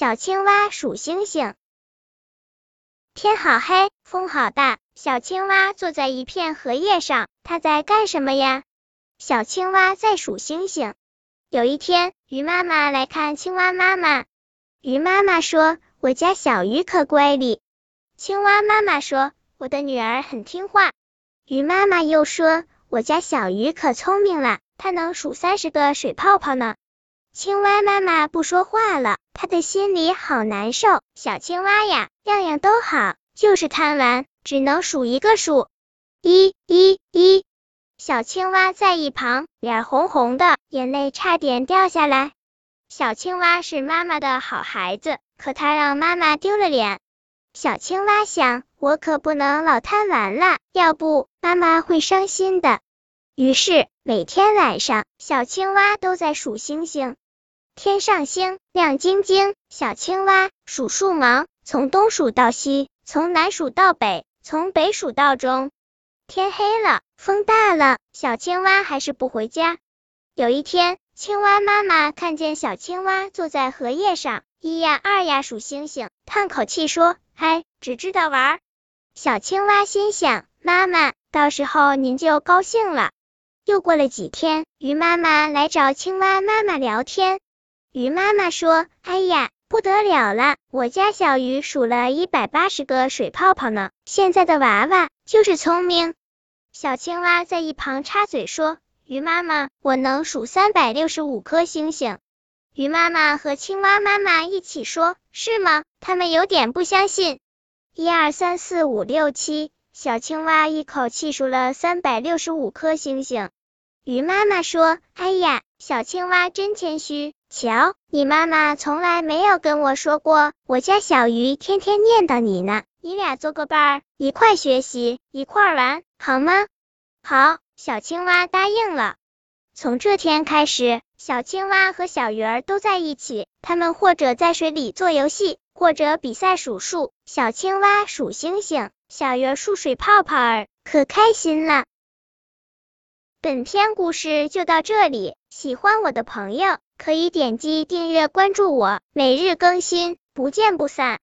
小青蛙数星星。天好黑，风好大，小青蛙坐在一片荷叶上，它在干什么呀？小青蛙在数星星。有一天，鱼妈妈来看青蛙妈妈。鱼妈妈说：“我家小鱼可乖哩。”青蛙妈妈说：“我的女儿很听话。”鱼妈妈又说：“我家小鱼可聪明了，它能数三十个水泡泡呢。”青蛙妈妈不说话了，他的心里好难受。小青蛙呀，样样都好，就是贪玩，只能数一个数，一、一、一。小青蛙在一旁，脸红红的，眼泪差点掉下来。小青蛙是妈妈的好孩子，可它让妈妈丢了脸。小青蛙想，我可不能老贪玩了，要不妈妈会伤心的。于是每天晚上，小青蛙都在数星星。天上星亮晶晶，小青蛙数数忙，从东数到西，从南数到北，从北数到中。天黑了，风大了，小青蛙还是不回家。有一天，青蛙妈妈看见小青蛙坐在荷叶上，一呀二呀数星星，叹口气说：“哎，只知道玩。”小青蛙心想：“妈妈，到时候您就高兴了。”又过了几天，鱼妈妈来找青蛙妈妈聊天。鱼妈妈说：“哎呀，不得了了，我家小鱼数了一百八十个水泡泡呢。现在的娃娃就是聪明。”小青蛙在一旁插嘴说：“鱼妈妈，我能数三百六十五颗星星。”鱼妈妈和青蛙妈妈一起说：“是吗？”他们有点不相信。一二三四五六七，小青蛙一口气数了三百六十五颗星星。鱼妈妈说：“哎呀，小青蛙真谦虚。”瞧，你妈妈从来没有跟我说过，我家小鱼天天念叨你呢。你俩做个伴儿，一块学习，一块玩，好吗？好，小青蛙答应了。从这天开始，小青蛙和小鱼儿都在一起，他们或者在水里做游戏，或者比赛数数。小青蛙数星星，小鱼儿数水泡泡儿，可开心了。本篇故事就到这里，喜欢我的朋友。可以点击订阅关注我，每日更新，不见不散。